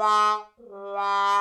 わわ